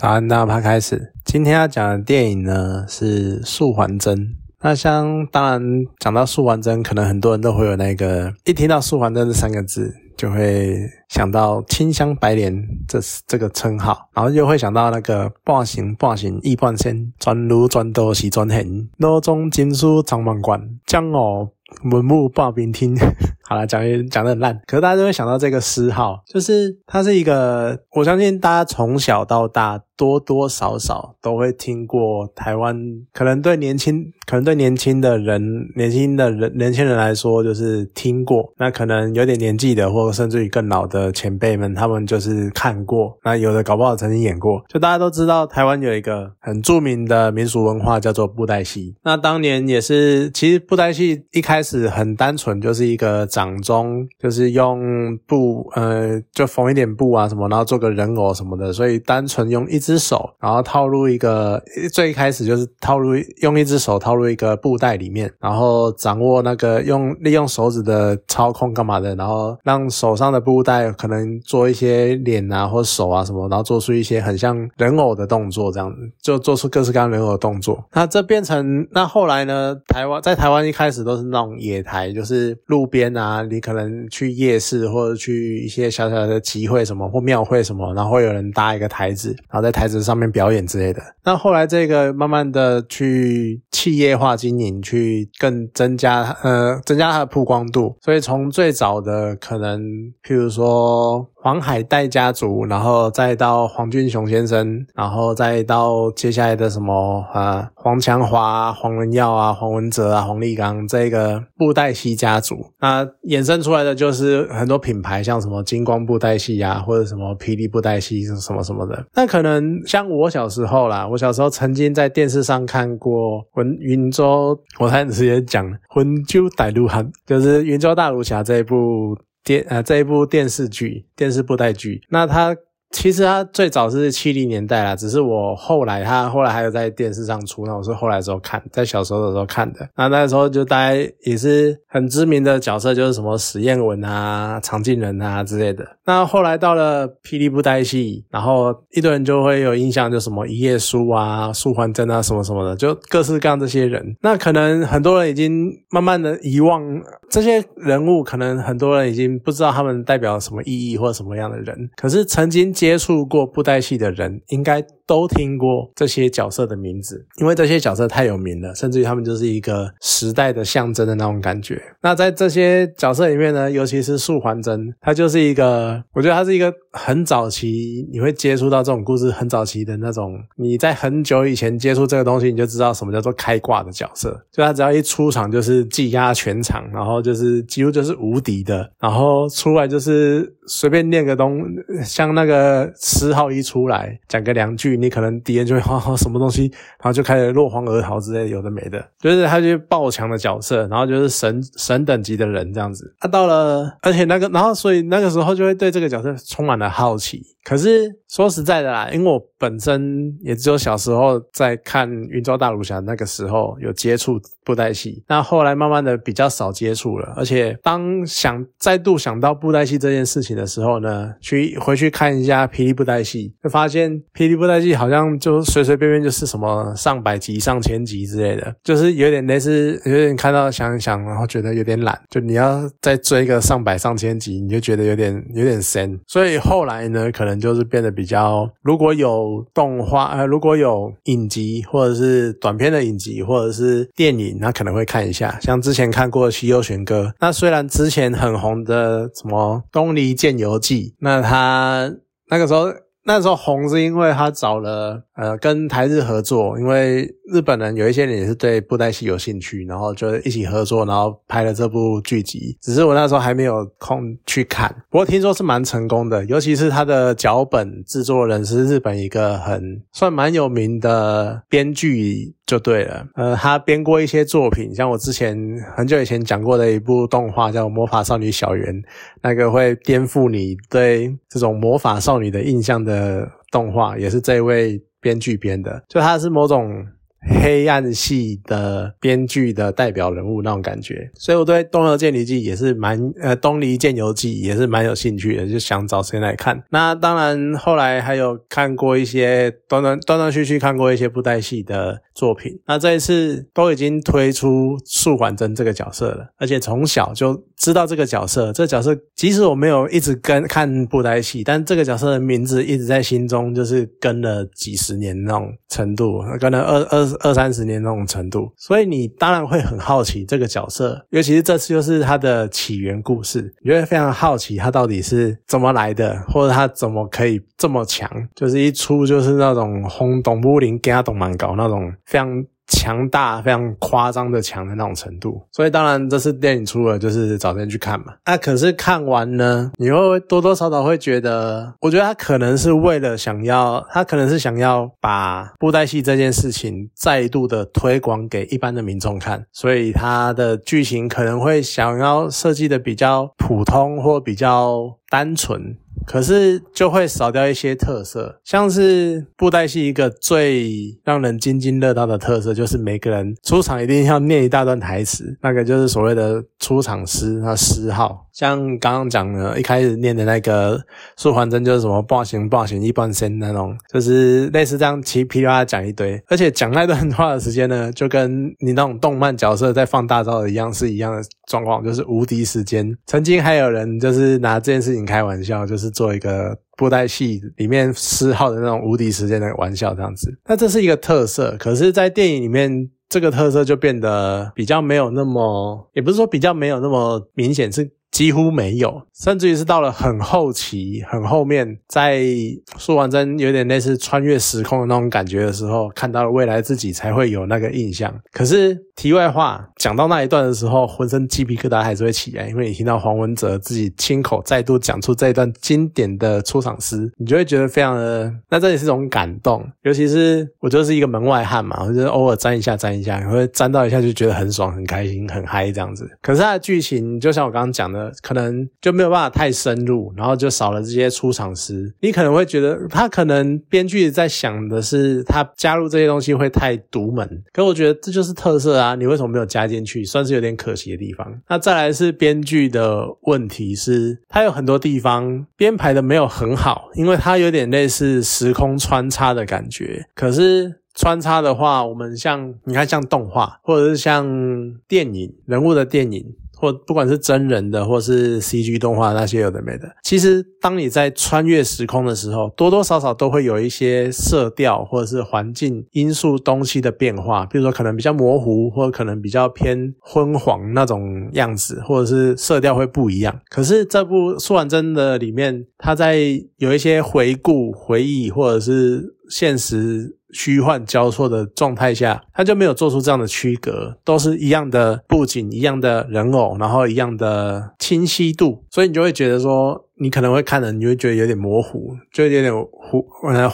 早安，大家开始。今天要讲的电影呢是《素还真》。那像当然讲到《素还真》，可能很多人都会有那个一听到“素还真”这三个字，就会想到清香白莲这这个称号，然后又会想到那个半醒半醒一半仙，专如专道是专行，脑中金书长满贯，江我文木报兵听。好了，讲也讲的很烂，可是大家都会想到这个诗号，就是它是一个，我相信大家从小到大多多少少都会听过台湾，可能对年轻，可能对年轻的人，年轻的人，年轻人来说就是听过，那可能有点年纪的，或甚至于更老的前辈们，他们就是看过，那有的搞不好曾经演过，就大家都知道台湾有一个很著名的民俗文化叫做布袋戏，那当年也是，其实布袋戏一开开始很单纯，就是一个。掌中就是用布，呃，就缝一点布啊什么，然后做个人偶什么的，所以单纯用一只手，然后套入一个，最开始就是套入用一只手套入一个布袋里面，然后掌握那个用利用手指的操控干嘛的，然后让手上的布袋可能做一些脸啊或手啊什么，然后做出一些很像人偶的动作，这样子就做出各式各样人偶的动作。那这变成那后来呢？台湾在台湾一开始都是那种野台，就是路边啊。你可能去夜市或者去一些小小的集会什么或庙会什么，然后会有人搭一个台子，然后在台子上面表演之类的。那后来这个慢慢的去企业化经营，去更增加呃增加它的曝光度。所以从最早的可能，譬如说。黄海岱家族，然后再到黄俊雄先生，然后再到接下来的什么啊，黄强华、黄文耀啊、黄文哲啊、黄立刚这个布袋戏家族，那衍生出来的就是很多品牌，像什么金光布袋戏啊，或者什么霹雳布袋戏什么什么的。那可能像我小时候啦，我小时候曾经在电视上看过《云云州》，我才直接讲《魂州大陆汉》，就是《云州大儒侠》这一部。电呃这一部电视剧电视布袋剧，那它其实他最早是七零年代啦，只是我后来他后来还有在电视上出，那我是后来时候看，在小时候的时候看的，那那时候就大概也是很知名的角色，就是什么史艳文啊、常静人啊之类的。那后来到了霹雳布袋戏，然后一堆人就会有印象，就什么一页书啊、素还真啊什么什么的，就各式各样这些人。那可能很多人已经慢慢的遗忘这些人物，可能很多人已经不知道他们代表什么意义或者什么样的人。可是曾经接触过布袋戏的人，应该。都听过这些角色的名字，因为这些角色太有名了，甚至于他们就是一个时代的象征的那种感觉。那在这些角色里面呢，尤其是素还真，他就是一个，我觉得他是一个很早期你会接触到这种故事，很早期的那种，你在很久以前接触这个东西，你就知道什么叫做开挂的角色。就他只要一出场就是技压全场，然后就是几乎就是无敌的，然后出来就是随便念个东，像那个十号一出来讲个两句。你可能敌人就会哈哈什么东西，然后就开始落荒而逃之类有的没的，就是他就是爆强的角色，然后就是神神等级的人这样子。他到了，而且那个，然后所以那个时候就会对这个角色充满了好奇。可是说实在的啦，因为我本身也只有小时候在看《云州大儒侠》那个时候有接触布袋戏，那后来慢慢的比较少接触了。而且当想再度想到布袋戏这件事情的时候呢，去回去看一下霹雳布袋戏，就发现霹雳布袋戏好像就随随便便就是什么上百集、上千集之类的，就是有点类似，有点看到想一想，然后觉得有点懒，就你要再追个上百、上千集，你就觉得有点有点深。所以后来呢，可能。就是变得比较，如果有动画，呃，如果有影集或者是短片的影集或者是电影，那可能会看一下。像之前看过《西游玄歌》，那虽然之前很红的什么《东离剑游记》，那他那个时候那时候红是因为他找了呃跟台日合作，因为。日本人有一些人也是对布袋戏有兴趣，然后就一起合作，然后拍了这部剧集。只是我那时候还没有空去看，不过听说是蛮成功的，尤其是他的脚本制作人是日本一个很算蛮有名的编剧就对了。呃，他编过一些作品，像我之前很久以前讲过的一部动画叫《魔法少女小圆》，那个会颠覆你对这种魔法少女的印象的动画，也是这位编剧编的。就他是某种。黑暗系的编剧的代表人物那种感觉，所以我对《东游剑离记》也是蛮呃，《东离剑游记》也是蛮有兴趣的，就想找时间来看。那当然，后来还有看过一些断断断断续续看过一些布袋戏的作品。那这一次都已经推出素还真这个角色了，而且从小就知道这个角色。这角色即使我没有一直跟看布袋戏，但这个角色的名字一直在心中，就是跟了几十年那种程度，跟了二二。二三十年那种程度，所以你当然会很好奇这个角色，尤其是这次又是他的起源故事，你会非常好奇他到底是怎么来的，或者他怎么可以这么强，就是一出就是那种轰动武林，跟他懂蛮高那种非常。强大非常夸张的强的那种程度，所以当然这次电影出了，就是找人去看嘛。那可是看完呢，你会多多少少会觉得，我觉得他可能是为了想要，他可能是想要把布袋戏这件事情再度的推广给一般的民众看，所以他的剧情可能会想要设计的比较普通或比较单纯。可是就会少掉一些特色，像是布袋戏一个最让人津津乐道的特色，就是每个人出场一定要念一大段台词，那个就是所谓的出场诗，那诗号。像刚刚讲的，一开始念的那个素还真就是什么暴行暴行一半仙那种，就是类似这样噼噼啪啪讲一堆，而且讲那段话的时间呢，就跟你那种动漫角色在放大招的一样，是一样的状况，就是无敌时间。曾经还有人就是拿这件事情开玩笑，就是做一个布袋戏里面诗号的那种无敌时间的玩笑这样子。那这是一个特色，可是，在电影里面。这个特色就变得比较没有那么，也不是说比较没有那么明显，是。几乎没有，甚至于是到了很后期、很后面，在说完真有点类似穿越时空的那种感觉的时候，看到了未来自己才会有那个印象。可是题外话，讲到那一段的时候，浑身鸡皮疙瘩还是会起来，因为你听到黄文哲自己亲口再度讲出这一段经典的出场诗，你就会觉得非常的，那这也是种感动。尤其是我就是一个门外汉嘛，我就偶尔沾一下沾一下，会沾到一下就觉得很爽、很开心、很嗨这样子。可是它的剧情，就像我刚刚讲的。可能就没有办法太深入，然后就少了这些出场诗。你可能会觉得他可能编剧在想的是他加入这些东西会太独门，可我觉得这就是特色啊！你为什么没有加进去？算是有点可惜的地方。那再来是编剧的问题，是它有很多地方编排的没有很好，因为它有点类似时空穿插的感觉。可是穿插的话，我们像你看像动画或者是像电影人物的电影。或不管是真人的，或是 CG 动画那些有的没的，其实当你在穿越时空的时候，多多少少都会有一些色调或者是环境因素东西的变化，比如说可能比较模糊，或者可能比较偏昏黄那种样子，或者是色调会不一样。可是这部《说完真》的里面，它在有一些回顾、回忆或者是现实。虚幻交错的状态下，他就没有做出这样的区隔，都是一样的布景，一样的人偶，然后一样的清晰度，所以你就会觉得说，你可能会看的，你会觉得有点模糊，就有点糊，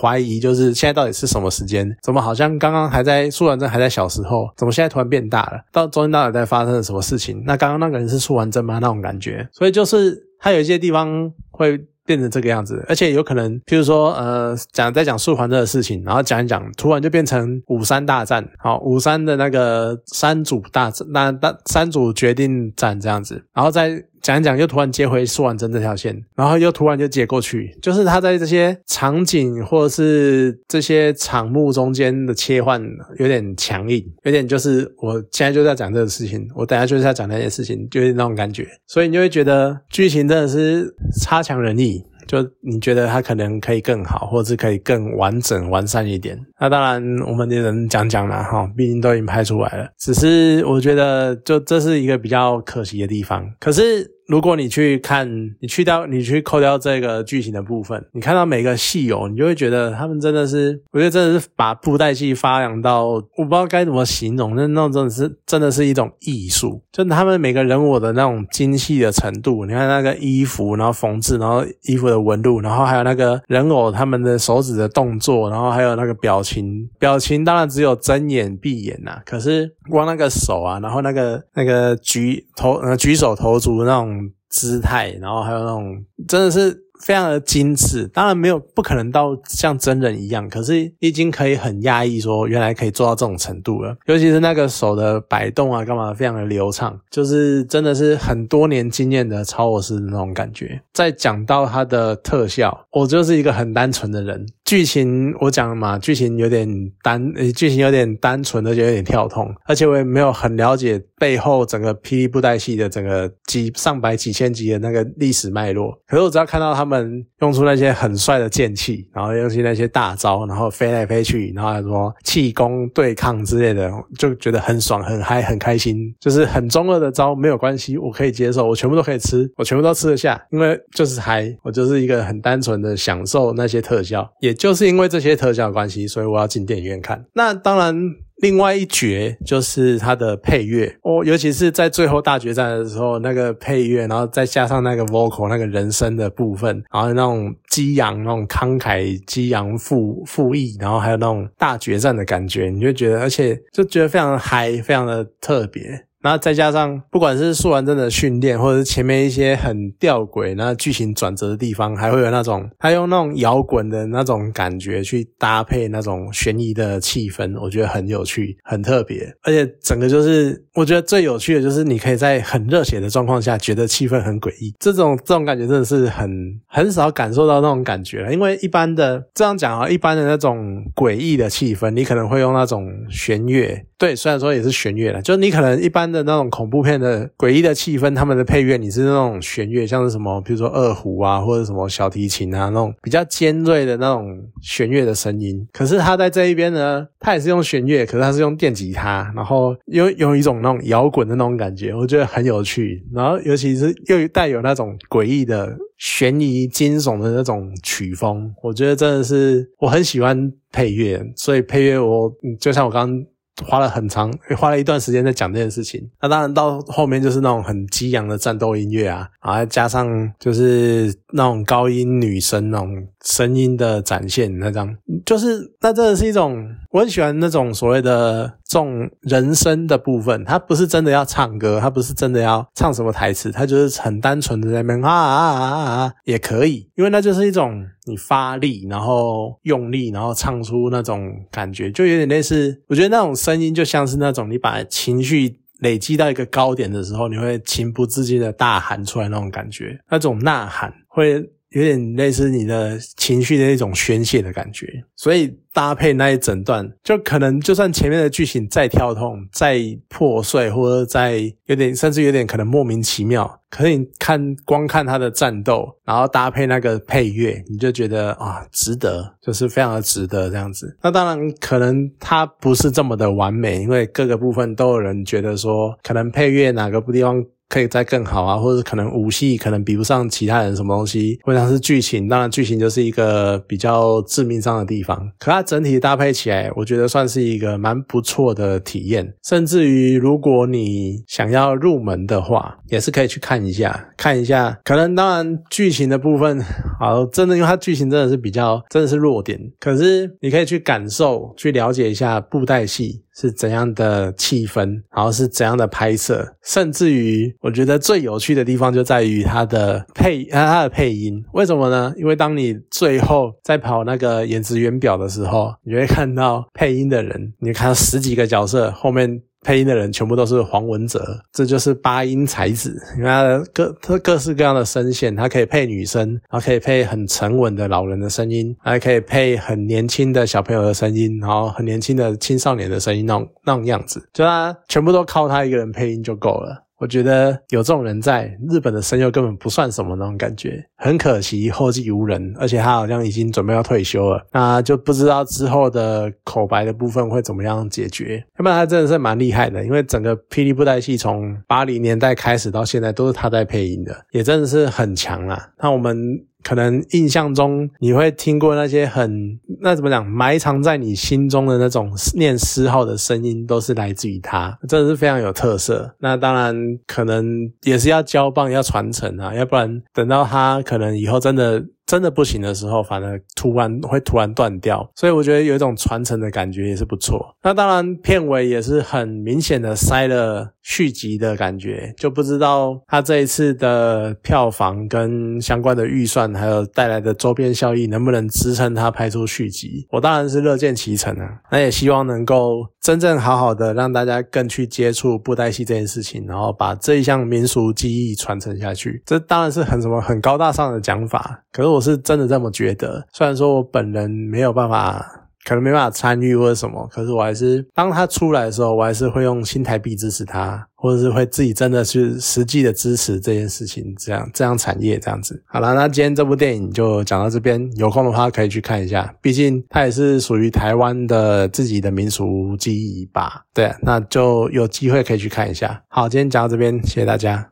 怀疑，就是现在到底是什么时间？怎么好像刚刚还在苏完真还在小时候，怎么现在突然变大了？到中间到底在发生了什么事情？那刚刚那个人是苏完真吗？那种感觉，所以就是他有一些地方会。变成这个样子，而且有可能，譬如说，呃，讲在讲树环这个事情，然后讲一讲，突然就变成五三大战，好，五三的那个三组大战，那大三组决定战这样子，然后再讲一讲，又突然接回苏婉珍这条线，然后又突然就接过去，就是他在这些场景或者是这些场幕中间的切换有点强硬，有点就是我现在就在讲这个事情，我等下就是要讲那件事情，就是那种感觉，所以你就会觉得剧情真的是差强人意。就你觉得它可能可以更好，或者是可以更完整、完善一点？那当然，我们也能讲讲了哈，毕竟都已经拍出来了。只是我觉得，就这是一个比较可惜的地方。可是。如果你去看，你去掉，你去扣掉这个剧情的部分，你看到每个戏友，你就会觉得他们真的是，我觉得真的是把布袋戏发扬到，我不知道该怎么形容，那那种真的是真的是一种艺术，就他们每个人物的那种精细的程度，你看那个衣服，然后缝制，然后衣服的纹路，然后还有那个人偶他们的手指的动作，然后还有那个表情，表情当然只有睁眼闭眼呐，可是光那个手啊，然后那个那个举头呃举手投足那种。姿态，然后还有那种真的是非常的精致，当然没有不可能到像真人一样，可是已经可以很压抑，说原来可以做到这种程度了。尤其是那个手的摆动啊，干嘛非常的流畅，就是真的是很多年经验的超我师那种感觉。再讲到它的特效，我就是一个很单纯的人。剧情我讲了嘛，剧情有点单，剧情有点单纯，而且有点跳痛，而且我也没有很了解背后整个霹雳布袋戏的整个几上百几千集的那个历史脉络。可是我只要看到他们用出那些很帅的剑气，然后用出那些大招，然后飞来飞去，然后还说气功对抗之类的，就觉得很爽、很嗨、很开心。就是很中二的招没有关系，我可以接受，我全部都可以吃，我全部都吃得下，因为就是嗨，我就是一个很单纯的享受那些特效，也。就是因为这些特效关系，所以我要进电影院看。那当然，另外一绝就是它的配乐哦，尤其是在最后大决战的时候，那个配乐，然后再加上那个 vocal 那个人声的部分，然后那种激昂、那种慷慨激昂、富富义，然后还有那种大决战的感觉，你就觉得，而且就觉得非常嗨，非常的特别。然后再加上，不管是素完真的训练，或者是前面一些很吊诡、那剧情转折的地方，还会有那种他用那种摇滚的那种感觉去搭配那种悬疑的气氛，我觉得很有趣、很特别。而且整个就是，我觉得最有趣的就是你可以在很热血的状况下，觉得气氛很诡异。这种这种感觉真的是很很少感受到那种感觉了。因为一般的这样讲啊，一般的那种诡异的气氛，你可能会用那种弦乐。对，虽然说也是弦乐了，就是你可能一般的那种恐怖片的诡异的气氛，他们的配乐你是那种弦乐，像是什么，比如说二胡啊，或者什么小提琴啊，那种比较尖锐的那种弦乐的声音。可是他在这一边呢，他也是用弦乐，可是他是用电吉他，然后有有一种那种摇滚的那种感觉，我觉得很有趣。然后尤其是又带有那种诡异的悬疑惊悚的那种曲风，我觉得真的是我很喜欢配乐，所以配乐我就像我刚刚。花了很长，花了一段时间在讲这件事情。那当然到后面就是那种很激昂的战斗音乐啊，然后加上就是那种高音女声那种声音的展现，那张就是那真的是一种我很喜欢那种所谓的这种人声的部分。他不是真的要唱歌，他不是真的要唱什么台词，他就是很单纯的在那边啊啊啊啊也可以，因为那就是一种。你发力，然后用力，然后唱出那种感觉，就有点类似。我觉得那种声音就像是那种你把情绪累积到一个高点的时候，你会情不自禁的大喊出来那种感觉，那种呐喊会。有点类似你的情绪的一种宣泄的感觉，所以搭配那一整段，就可能就算前面的剧情再跳痛、再破碎，或者再有点甚至有点可能莫名其妙，可是你看光看他的战斗，然后搭配那个配乐，你就觉得啊，值得，就是非常的值得这样子。那当然可能它不是这么的完美，因为各个部分都有人觉得说，可能配乐哪个地方。可以再更好啊，或者可能武戏可能比不上其他人什么东西，或者是剧情，当然剧情就是一个比较致命伤的地方。可它整体搭配起来，我觉得算是一个蛮不错的体验。甚至于如果你想要入门的话，也是可以去看一下，看一下。可能当然剧情的部分，好，真的因为它剧情真的是比较真的是弱点，可是你可以去感受、去了解一下布袋戏。是怎样的气氛，然后是怎样的拍摄，甚至于我觉得最有趣的地方就在于它的配，它的配音。为什么呢？因为当你最后在跑那个演职员表的时候，你会看到配音的人，你看到十几个角色后面。配音的人全部都是黄文哲，这就是八音才子。你看各他各式各样的声线，他可以配女生，然后可以配很沉稳的老人的声音，还可以配很年轻的小朋友的声音，然后很年轻的青少年的声音，那种那种样子，就他全部都靠他一个人配音就够了。我觉得有这种人在日本的声优根本不算什么那种感觉，很可惜后继无人，而且他好像已经准备要退休了，那就不知道之后的口白的部分会怎么样解决。要不然他真的是蛮厉害的，因为整个霹雳布袋戏从八零年代开始到现在都是他在配音的，也真的是很强啦。那我们。可能印象中你会听过那些很那怎么讲埋藏在你心中的那种念诗号的声音，都是来自于他，真的是非常有特色。那当然可能也是要交棒要传承啊，要不然等到他可能以后真的。真的不行的时候，反而突然会突然断掉。所以我觉得有一种传承的感觉也是不错。那当然，片尾也是很明显的塞了续集的感觉，就不知道他这一次的票房跟相关的预算，还有带来的周边效益，能不能支撑他拍出续集？我当然是乐见其成啊。那也希望能够真正好好的让大家更去接触布袋戏这件事情，然后把这一项民俗技艺传承下去。这当然是很什么很高大上的讲法，可是我是真的这么觉得。虽然说我本人没有办法。可能没办法参与或者什么，可是我还是当他出来的时候，我还是会用新台币支持他，或者是会自己真的去实际的支持这件事情，这样这样产业这样子。好了，那今天这部电影就讲到这边，有空的话可以去看一下，毕竟它也是属于台湾的自己的民俗记忆吧。对，那就有机会可以去看一下。好，今天讲到这边，谢谢大家。